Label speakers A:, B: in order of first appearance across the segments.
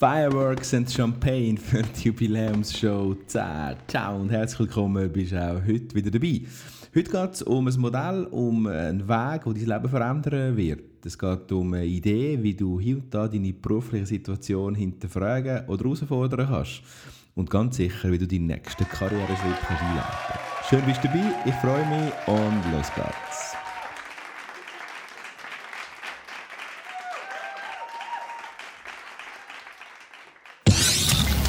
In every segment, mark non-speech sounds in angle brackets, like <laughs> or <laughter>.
A: Fireworks and Champagne für die Jubiläumsshow 10. Ciao und herzlich willkommen, bist auch heute wieder dabei. Heute geht es um ein Modell, um einen Weg, der dein Leben verändern wird. Es geht um eine Idee, wie du hier und da deine berufliche Situation hinterfragen oder herausfordern kannst. Und ganz sicher, wie du deinen nächsten Karriereschritt einleiten kannst. Schön bist du dabei, ich freue mich und los geht's.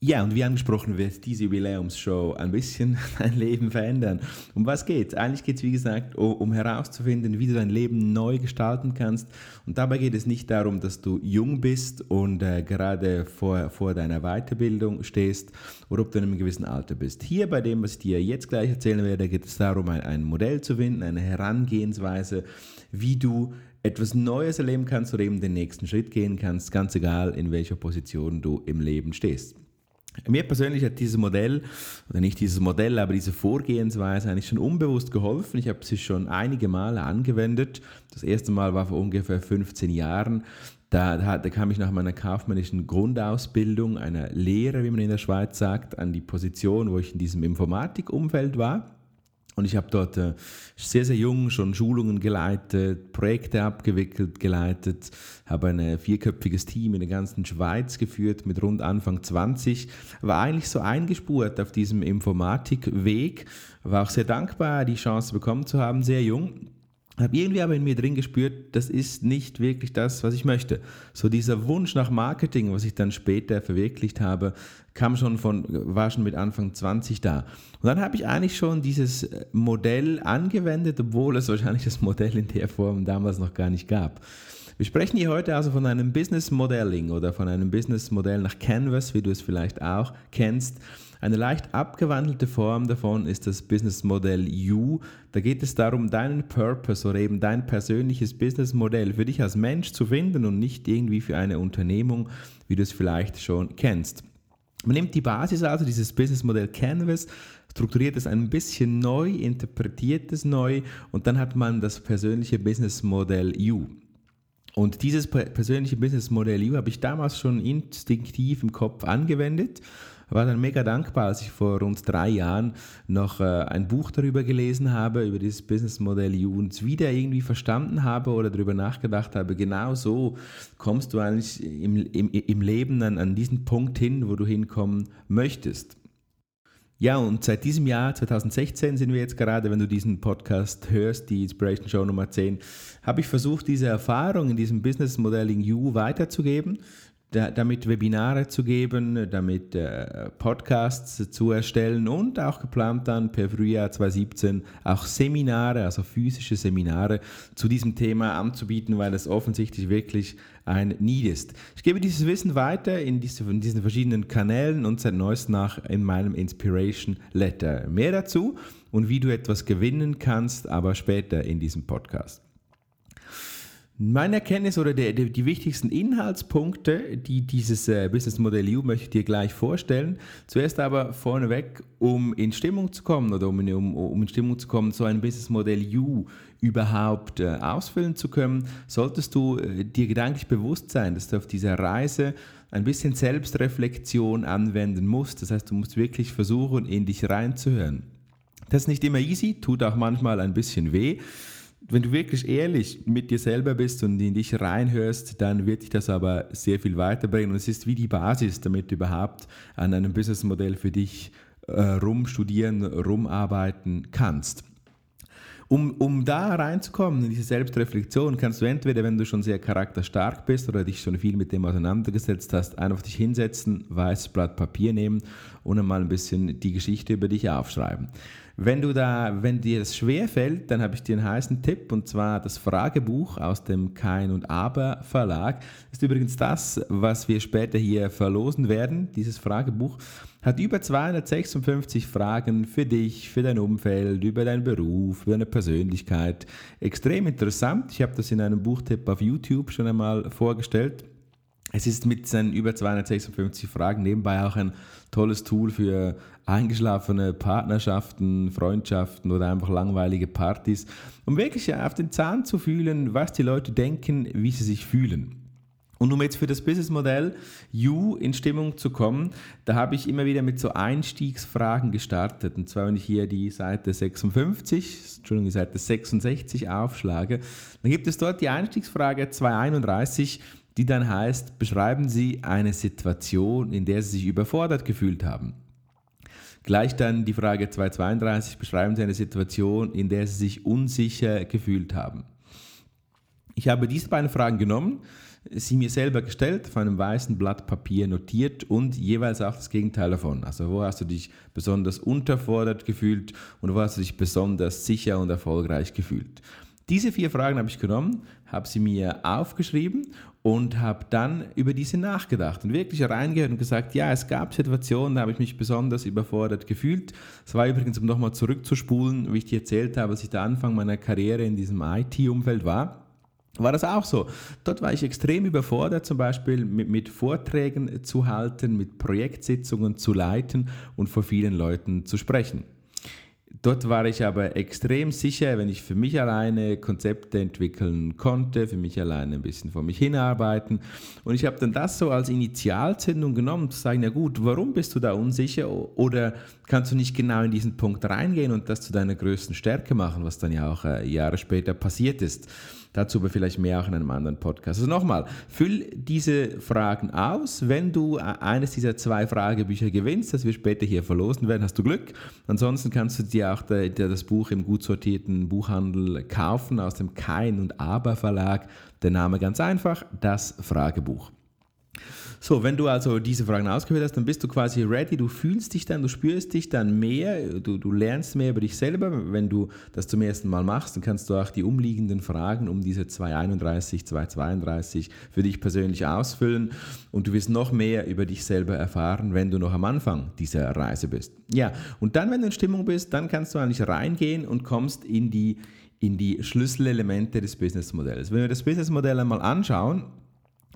A: Ja, und wie angesprochen wird diese Jubiläumsshow ein bisschen <laughs> dein Leben verändern. Um was geht es? Eigentlich geht es, wie gesagt, um herauszufinden, wie du dein Leben neu gestalten kannst. Und dabei geht es nicht darum, dass du jung bist und äh, gerade vor, vor deiner Weiterbildung stehst oder ob du in einem gewissen Alter bist. Hier bei dem, was ich dir jetzt gleich erzählen werde, geht es darum, ein, ein Modell zu finden, eine Herangehensweise, wie du etwas Neues erleben kannst oder eben den nächsten Schritt gehen kannst, ganz egal, in welcher Position du im Leben stehst. Mir persönlich hat dieses Modell, oder nicht dieses Modell, aber diese Vorgehensweise eigentlich schon unbewusst geholfen. Ich habe sie schon einige Male angewendet. Das erste Mal war vor ungefähr 15 Jahren. Da, da, da, kam ich nach meiner kaufmännischen Grundausbildung, einer Lehre, wie man in der Schweiz sagt, an die Position, wo ich in diesem Informatikumfeld war. Und ich habe dort äh, sehr, sehr jung schon Schulungen geleitet, Projekte abgewickelt, geleitet, habe ein vierköpfiges Team in der ganzen Schweiz geführt mit rund Anfang 20, war eigentlich so eingespurt auf diesem Informatikweg, war auch sehr dankbar, die Chance bekommen zu haben, sehr jung habe irgendwie aber in mir drin gespürt, das ist nicht wirklich das, was ich möchte. So dieser Wunsch nach Marketing, was ich dann später verwirklicht habe, kam schon von, war schon mit Anfang 20 da. Und dann habe ich eigentlich schon dieses Modell angewendet, obwohl es wahrscheinlich das Modell in der Form damals noch gar nicht gab. Wir sprechen hier heute also von einem Business Modeling oder von einem Business Modell nach Canvas, wie du es vielleicht auch kennst. Eine leicht abgewandelte Form davon ist das Business Modell U. Da geht es darum, deinen Purpose oder eben dein persönliches Business Modell für dich als Mensch zu finden und nicht irgendwie für eine Unternehmung, wie du es vielleicht schon kennst. Man nimmt die Basis also dieses Business Modell Canvas, strukturiert es ein bisschen neu, interpretiert es neu und dann hat man das persönliche Business Modell U. Und dieses persönliche Business Modell U habe ich damals schon instinktiv im Kopf angewendet war dann mega dankbar, als ich vor rund drei Jahren noch äh, ein Buch darüber gelesen habe, über dieses Businessmodell U und es wieder irgendwie verstanden habe oder darüber nachgedacht habe, genau so kommst du eigentlich im, im, im Leben an, an diesen Punkt hin, wo du hinkommen möchtest. Ja, und seit diesem Jahr, 2016, sind wir jetzt gerade, wenn du diesen Podcast hörst, die Inspiration Show Nummer 10, habe ich versucht, diese Erfahrung in diesem Business Modeling U weiterzugeben da, damit Webinare zu geben, damit äh, Podcasts zu erstellen und auch geplant dann per Frühjahr 2017 auch Seminare, also physische Seminare zu diesem Thema anzubieten, weil es offensichtlich wirklich ein Need ist. Ich gebe dieses Wissen weiter in, diese, in diesen verschiedenen Kanälen und seit neuestem nach in meinem Inspiration Letter. Mehr dazu und wie du etwas gewinnen kannst, aber später in diesem Podcast. Meine Erkenntnis oder der, der, die wichtigsten Inhaltspunkte, die dieses äh, Business Modell U möchte ich dir gleich vorstellen. Zuerst aber vorneweg, um in Stimmung zu kommen oder um in, um, um in Stimmung zu kommen, so ein Business Modell U überhaupt äh, ausfüllen zu können, solltest du äh, dir gedanklich bewusst sein, dass du auf dieser Reise ein bisschen Selbstreflexion anwenden musst. Das heißt, du musst wirklich versuchen, in dich reinzuhören. Das ist nicht immer easy, tut auch manchmal ein bisschen weh wenn du wirklich ehrlich mit dir selber bist und in dich reinhörst, dann wird dich das aber sehr viel weiterbringen. Und es ist wie die Basis, damit du überhaupt an einem Businessmodell für dich äh, rumstudieren, rumarbeiten kannst. Um, um da reinzukommen, in diese Selbstreflexion, kannst du entweder, wenn du schon sehr charakterstark bist oder dich schon viel mit dem auseinandergesetzt hast, einfach dich hinsetzen, weißes Blatt Papier nehmen und einmal ein bisschen die Geschichte über dich aufschreiben. Wenn du da, wenn dir das schwer fällt, dann habe ich dir einen heißen Tipp und zwar das Fragebuch aus dem Kein und Aber Verlag. Das ist übrigens das, was wir später hier verlosen werden. Dieses Fragebuch hat über 256 Fragen für dich, für dein Umfeld, über deinen Beruf, über deine Persönlichkeit. Extrem interessant. Ich habe das in einem Buchtipp auf YouTube schon einmal vorgestellt. Es ist mit seinen über 256 Fragen nebenbei auch ein tolles Tool für eingeschlafene Partnerschaften, Freundschaften oder einfach langweilige Partys, um wirklich auf den Zahn zu fühlen, was die Leute denken, wie sie sich fühlen. Und um jetzt für das Businessmodell You in Stimmung zu kommen, da habe ich immer wieder mit so Einstiegsfragen gestartet. Und zwar, wenn ich hier die Seite 56, Entschuldigung, die Seite 66 aufschlage, dann gibt es dort die Einstiegsfrage 231, die dann heißt, beschreiben Sie eine Situation, in der Sie sich überfordert gefühlt haben. Gleich dann die Frage 232, beschreiben Sie eine Situation, in der Sie sich unsicher gefühlt haben. Ich habe diese beiden Fragen genommen, sie mir selber gestellt, auf einem weißen Blatt Papier notiert und jeweils auch das Gegenteil davon. Also wo hast du dich besonders unterfordert gefühlt und wo hast du dich besonders sicher und erfolgreich gefühlt. Diese vier Fragen habe ich genommen, habe sie mir aufgeschrieben und habe dann über diese nachgedacht und wirklich reingehört und gesagt, ja, es gab Situationen, da habe ich mich besonders überfordert gefühlt. Es war übrigens, um nochmal zurückzuspulen, wie ich dir erzählt habe, als ich der Anfang meiner Karriere in diesem IT-Umfeld war war das auch so. Dort war ich extrem überfordert, zum Beispiel mit, mit, Vorträgen zu halten, mit Projektsitzungen zu leiten und vor vielen Leuten zu sprechen. Dort war ich aber extrem sicher, wenn ich für mich alleine Konzepte entwickeln konnte, für mich alleine ein bisschen vor mich hinarbeiten. Und ich habe dann das so als Initialzündung genommen, zu sagen, ja gut, warum bist du da unsicher? Oder kannst du nicht genau in diesen Punkt reingehen und das zu deiner größten Stärke machen, was dann ja auch äh, Jahre später passiert ist? Dazu aber vielleicht mehr auch in einem anderen Podcast. Also nochmal, füll diese Fragen aus. Wenn du eines dieser zwei Fragebücher gewinnst, das wir später hier verlosen werden, hast du Glück. Ansonsten kannst du dir auch das Buch im gut sortierten Buchhandel kaufen aus dem Kein und Aber Verlag. Der Name ganz einfach, das Fragebuch. So, wenn du also diese Fragen ausgewählt hast, dann bist du quasi ready, du fühlst dich dann, du spürst dich dann mehr, du, du lernst mehr über dich selber. Wenn du das zum ersten Mal machst, dann kannst du auch die umliegenden Fragen um diese 231, 232 für dich persönlich ausfüllen und du wirst noch mehr über dich selber erfahren, wenn du noch am Anfang dieser Reise bist. Ja, und dann, wenn du in Stimmung bist, dann kannst du eigentlich reingehen und kommst in die, in die Schlüsselelemente des Businessmodells. Wenn wir das Businessmodell einmal anschauen,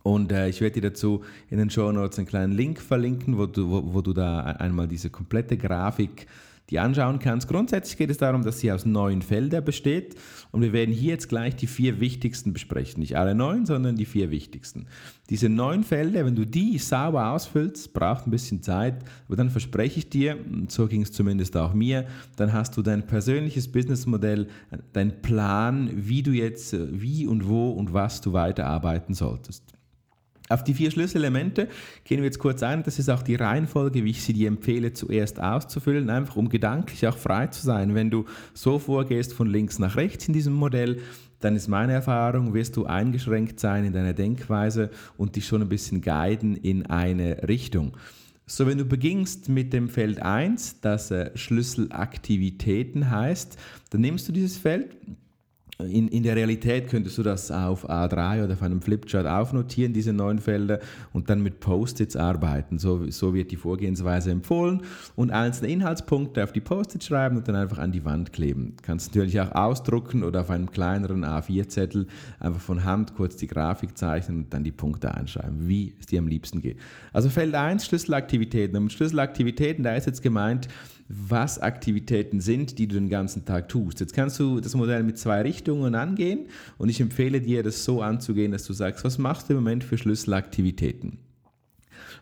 A: und äh, ich werde dir dazu in den Show Notes einen kleinen Link verlinken, wo du, wo, wo du da einmal diese komplette Grafik die anschauen kannst. Grundsätzlich geht es darum, dass sie aus neun Feldern besteht und wir werden hier jetzt gleich die vier wichtigsten besprechen. Nicht alle neun, sondern die vier wichtigsten. Diese neun Felder, wenn du die sauber ausfüllst, braucht ein bisschen Zeit, aber dann verspreche ich dir, so ging es zumindest auch mir, dann hast du dein persönliches Businessmodell, dein Plan, wie du jetzt, wie und wo und was du weiterarbeiten solltest. Auf die vier Schlüsselelemente gehen wir jetzt kurz ein. Das ist auch die Reihenfolge, wie ich sie dir empfehle, zuerst auszufüllen, einfach um gedanklich auch frei zu sein. Wenn du so vorgehst von links nach rechts in diesem Modell, dann ist meine Erfahrung, wirst du eingeschränkt sein in deiner Denkweise und dich schon ein bisschen guiden in eine Richtung. So, wenn du beginnst mit dem Feld 1, das äh, Schlüsselaktivitäten heißt, dann nimmst du dieses Feld, in, in der Realität könntest du das auf A3 oder auf einem Flipchart aufnotieren, diese neun Felder, und dann mit Post-its arbeiten. So, so wird die Vorgehensweise empfohlen. Und einzelne Inhaltspunkte auf die Post-its schreiben und dann einfach an die Wand kleben. Kannst natürlich auch ausdrucken oder auf einem kleineren A4-Zettel einfach von Hand kurz die Grafik zeichnen und dann die Punkte einschreiben, wie es dir am liebsten geht. Also Feld 1, Schlüsselaktivitäten. Und mit Schlüsselaktivitäten, da ist jetzt gemeint, was Aktivitäten sind, die du den ganzen Tag tust. Jetzt kannst du das Modell mit zwei Richtungen angehen und ich empfehle dir, das so anzugehen, dass du sagst, was machst du im Moment für Schlüsselaktivitäten?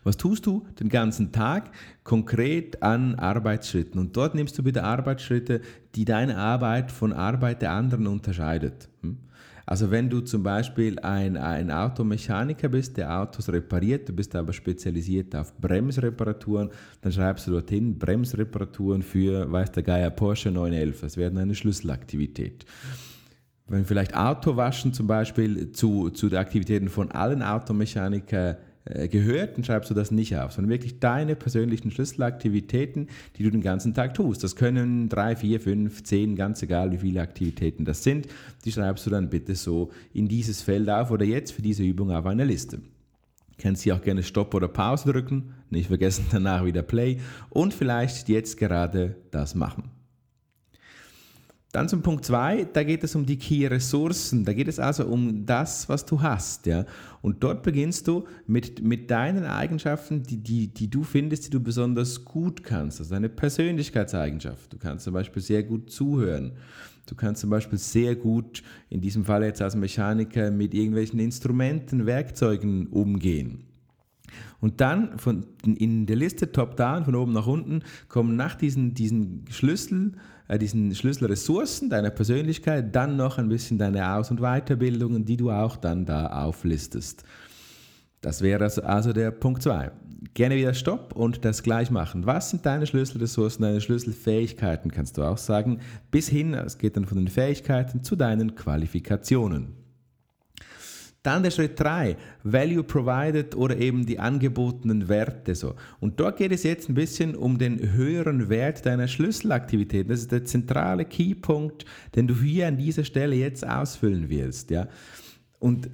A: Was tust du den ganzen Tag konkret an Arbeitsschritten? Und dort nimmst du bitte Arbeitsschritte, die deine Arbeit von Arbeit der anderen unterscheidet. Hm? Also wenn du zum Beispiel ein, ein Automechaniker bist, der Autos repariert, du bist aber spezialisiert auf Bremsreparaturen, dann schreibst du dorthin Bremsreparaturen für, weiß der Geier, Porsche 911. Das wäre eine Schlüsselaktivität. Wenn vielleicht Autowaschen zum Beispiel zu, zu den Aktivitäten von allen Automechanikern gehört, dann schreibst du das nicht auf, sondern wirklich deine persönlichen Schlüsselaktivitäten, die du den ganzen Tag tust. Das können drei, vier, fünf, zehn, ganz egal wie viele Aktivitäten das sind, die schreibst du dann bitte so in dieses Feld auf oder jetzt für diese Übung auf eine Liste. Kannst hier auch gerne Stopp oder Pause drücken, nicht vergessen <laughs> danach wieder Play und vielleicht jetzt gerade das machen. Dann zum Punkt 2, da geht es um die Key-Ressourcen, da geht es also um das, was du hast. Ja? Und dort beginnst du mit, mit deinen Eigenschaften, die, die, die du findest, die du besonders gut kannst. Also eine Persönlichkeitseigenschaft. Du kannst zum Beispiel sehr gut zuhören. Du kannst zum Beispiel sehr gut, in diesem Fall jetzt als Mechaniker, mit irgendwelchen Instrumenten, Werkzeugen umgehen. Und dann von, in der Liste top-down, von oben nach unten, kommen nach diesen, diesen Schlüssel, äh, diesen Schlüsselressourcen deiner Persönlichkeit, dann noch ein bisschen deine Aus- und Weiterbildungen, die du auch dann da auflistest. Das wäre also, also der Punkt 2. Gerne wieder Stopp und das gleich machen. Was sind deine Schlüsselressourcen, deine Schlüsselfähigkeiten, kannst du auch sagen, bis hin, es geht dann von den Fähigkeiten zu deinen Qualifikationen. Dann der Schritt 3, Value Provided oder eben die angebotenen Werte. So. Und dort geht es jetzt ein bisschen um den höheren Wert deiner Schlüsselaktivitäten. Das ist der zentrale Keypunkt, den du hier an dieser Stelle jetzt ausfüllen willst. Ja. Und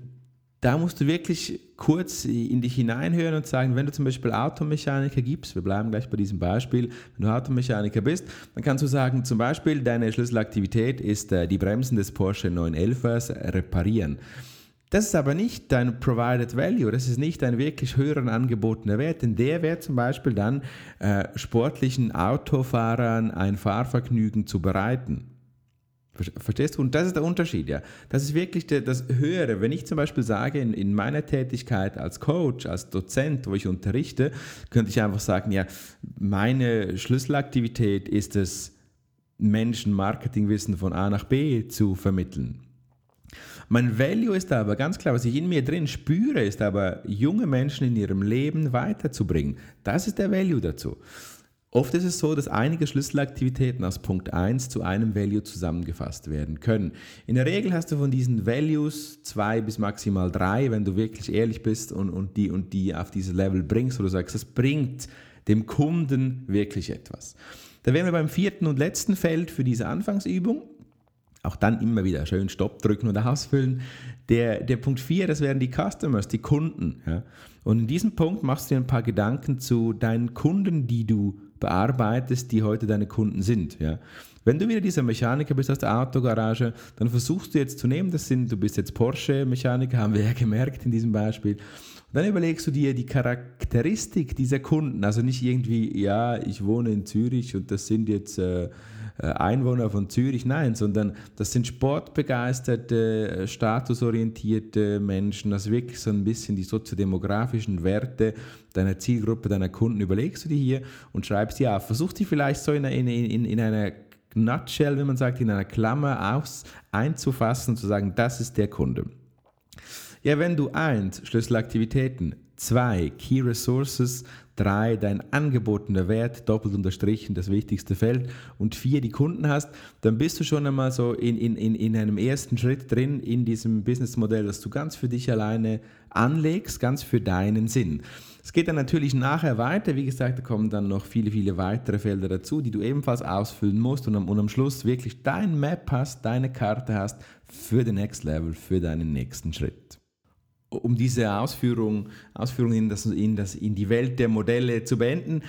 A: da musst du wirklich kurz in dich hineinhören und sagen, wenn du zum Beispiel Automechaniker gibst, wir bleiben gleich bei diesem Beispiel, wenn du Automechaniker bist, dann kannst du sagen, zum Beispiel deine Schlüsselaktivität ist äh, die Bremsen des Porsche 911ers reparieren. Das ist aber nicht dein Provided Value, das ist nicht dein wirklich höheren angebotener Wert, denn der wäre zum Beispiel dann äh, sportlichen Autofahrern ein Fahrvergnügen zu bereiten. Verstehst du? Und das ist der Unterschied, ja. Das ist wirklich der, das Höhere. Wenn ich zum Beispiel sage, in, in meiner Tätigkeit als Coach, als Dozent, wo ich unterrichte, könnte ich einfach sagen, ja, meine Schlüsselaktivität ist es, Menschen Marketingwissen von A nach B zu vermitteln. Mein Value ist aber ganz klar, was ich in mir drin spüre, ist aber, junge Menschen in ihrem Leben weiterzubringen. Das ist der Value dazu. Oft ist es so, dass einige Schlüsselaktivitäten aus Punkt 1 zu einem Value zusammengefasst werden können. In der Regel hast du von diesen Values zwei bis maximal drei, wenn du wirklich ehrlich bist und, und, die, und die auf dieses Level bringst, du sagst, das bringt dem Kunden wirklich etwas. Da wären wir beim vierten und letzten Feld für diese Anfangsübung. Auch dann immer wieder schön Stopp drücken und ausfüllen. Der, der Punkt 4, das wären die Customers, die Kunden. Ja. Und in diesem Punkt machst du dir ein paar Gedanken zu deinen Kunden, die du bearbeitest, die heute deine Kunden sind. Ja. Wenn du wieder dieser Mechaniker bist aus der Autogarage, dann versuchst du jetzt zu nehmen, das sind, du bist jetzt Porsche-Mechaniker, haben wir ja gemerkt in diesem Beispiel. Und dann überlegst du dir die Charakteristik dieser Kunden, also nicht irgendwie, ja, ich wohne in Zürich und das sind jetzt äh, Einwohner von Zürich, nein, sondern das sind sportbegeisterte, äh, statusorientierte Menschen, also wirklich so ein bisschen die soziodemografischen Werte deiner Zielgruppe, deiner Kunden überlegst du dir hier und schreibst die auf. Versuch die vielleicht so in, in, in, in einer Nutshell, wenn man sagt, in einer Klammer aus, einzufassen und zu sagen, das ist der Kunde. Ja, wenn du eins Schlüsselaktivitäten, zwei Key Resources, 3 dein angebotener Wert, doppelt unterstrichen, das wichtigste Feld und 4 die Kunden hast, dann bist du schon einmal so in, in, in, in einem ersten Schritt drin in diesem Businessmodell, das du ganz für dich alleine anlegst, ganz für deinen Sinn. Es geht dann natürlich nachher weiter. Wie gesagt, da kommen dann noch viele, viele weitere Felder dazu, die du ebenfalls ausfüllen musst und am, und am Schluss wirklich dein Map hast, deine Karte hast für den Next Level, für deinen nächsten Schritt um diese Ausführung, Ausführung in, das, in, das, in die Welt der Modelle zu beenden,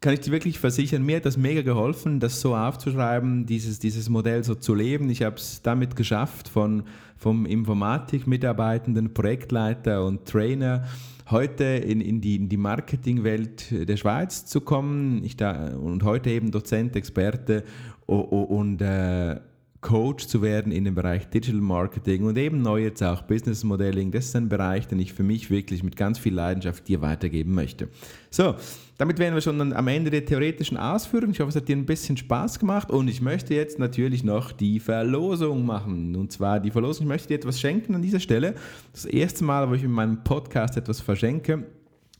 A: kann ich dir wirklich versichern, mir hat das mega geholfen, das so aufzuschreiben, dieses, dieses Modell so zu leben. Ich habe es damit geschafft, von, vom Informatik-Mitarbeitenden, Projektleiter und Trainer heute in, in die, in die Marketingwelt der Schweiz zu kommen. Ich da, und heute eben Dozent, Experte und, und äh, Coach zu werden in dem Bereich Digital Marketing und eben neu jetzt auch Business Modeling. Das ist ein Bereich, den ich für mich wirklich mit ganz viel Leidenschaft dir weitergeben möchte. So, damit wären wir schon am Ende der theoretischen Ausführung. Ich hoffe, es hat dir ein bisschen Spaß gemacht und ich möchte jetzt natürlich noch die Verlosung machen. Und zwar die Verlosung, ich möchte dir etwas schenken an dieser Stelle. Das erste Mal, wo ich in meinem Podcast etwas verschenke.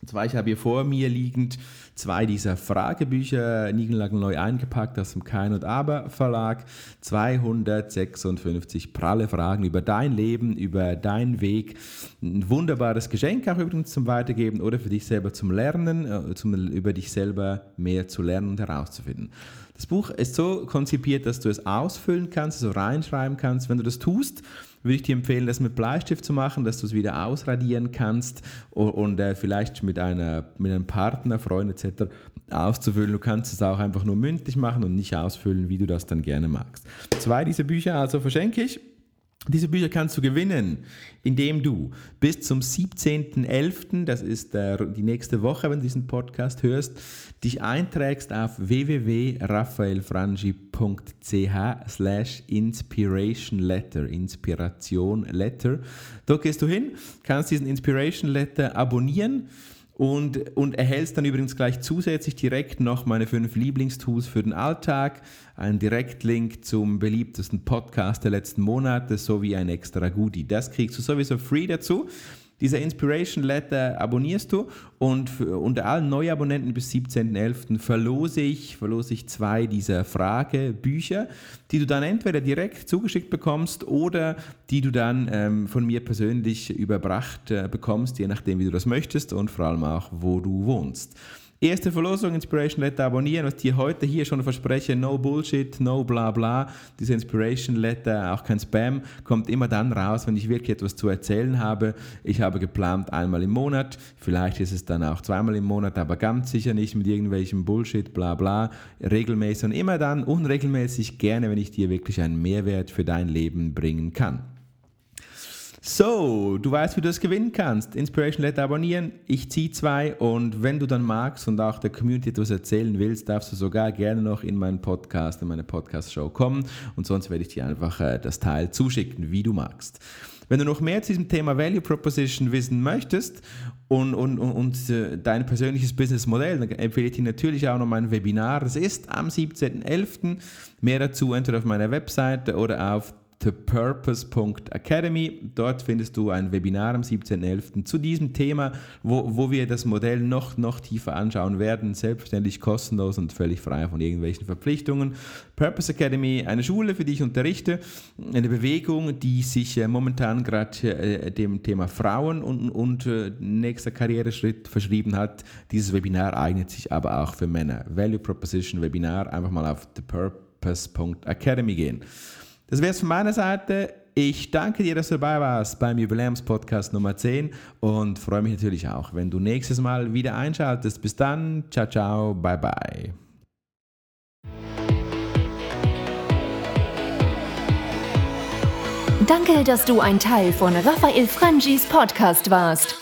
A: Und zwar, ich habe hier vor mir liegend zwei dieser Fragebücher, neu eingepackt aus dem Kein und Aber Verlag. 256 pralle Fragen über dein Leben, über deinen Weg. Ein wunderbares Geschenk auch übrigens zum Weitergeben oder für dich selber zum Lernen, äh, zum, über dich selber mehr zu lernen und herauszufinden. Das Buch ist so konzipiert, dass du es ausfüllen kannst, so reinschreiben kannst. Wenn du das tust, würde ich dir empfehlen, das mit Bleistift zu machen, dass du es wieder ausradieren kannst und, und äh, vielleicht mit, einer, mit einem Partner, Freund etc. auszufüllen. Du kannst es auch einfach nur mündlich machen und nicht ausfüllen, wie du das dann gerne magst. Zwei dieser Bücher also verschenke ich. Diese Bücher kannst du gewinnen, indem du bis zum 17.11., das ist äh, die nächste Woche, wenn du diesen Podcast hörst, dich einträgst auf www.raphaelfrangi.ch slash Inspiration Letter, Inspiration Letter. Dort gehst du hin, kannst diesen Inspiration Letter abonnieren und, und erhältst dann übrigens gleich zusätzlich direkt noch meine fünf Lieblingstools für den Alltag, einen Direktlink zum beliebtesten Podcast der letzten Monate sowie ein extra Goodie. Das kriegst du sowieso free dazu. Dieser Inspiration Letter abonnierst du und für, unter allen Neuabonnenten bis 17.11. verlose ich, verlose ich zwei dieser Fragebücher, die du dann entweder direkt zugeschickt bekommst oder die du dann ähm, von mir persönlich überbracht äh, bekommst, je nachdem, wie du das möchtest und vor allem auch, wo du wohnst. Erste Verlosung, Inspiration Letter abonnieren, was dir heute hier schon verspreche, no Bullshit, no bla bla. Diese Inspiration Letter, auch kein Spam, kommt immer dann raus, wenn ich wirklich etwas zu erzählen habe. Ich habe geplant einmal im Monat, vielleicht ist es dann auch zweimal im Monat, aber ganz sicher nicht mit irgendwelchem Bullshit, bla bla, regelmäßig und immer dann unregelmäßig gerne, wenn ich dir wirklich einen Mehrwert für dein Leben bringen kann. So, du weißt, wie du das gewinnen kannst. Inspiration Letter abonnieren. Ich ziehe zwei und wenn du dann magst und auch der Community etwas erzählen willst, darfst du sogar gerne noch in meinen Podcast, in meine Podcast-Show kommen und sonst werde ich dir einfach äh, das Teil zuschicken, wie du magst. Wenn du noch mehr zu diesem Thema Value Proposition wissen möchtest und, und, und, und äh, dein persönliches Businessmodell, dann empfehle ich dir natürlich auch noch mein Webinar. Das ist am 17.11. Mehr dazu entweder auf meiner Webseite oder auf thepurpose.academy. Dort findest du ein Webinar am 17.11. zu diesem Thema, wo, wo wir das Modell noch, noch tiefer anschauen werden, selbstständig, kostenlos und völlig frei von irgendwelchen Verpflichtungen. Purpose Academy, eine Schule, für die ich unterrichte, eine Bewegung, die sich äh, momentan gerade äh, dem Thema Frauen und, und äh, nächster Karriereschritt verschrieben hat. Dieses Webinar eignet sich aber auch für Männer. Value Proposition Webinar, einfach mal auf thepurpose.academy gehen. Das wäre es von meiner Seite. Ich danke dir, dass du dabei warst beim Jubiläumspodcast Nummer 10 und freue mich natürlich auch, wenn du nächstes Mal wieder einschaltest. Bis dann, ciao, ciao, bye, bye.
B: Danke, dass du ein Teil von Raphael Frangis Podcast warst.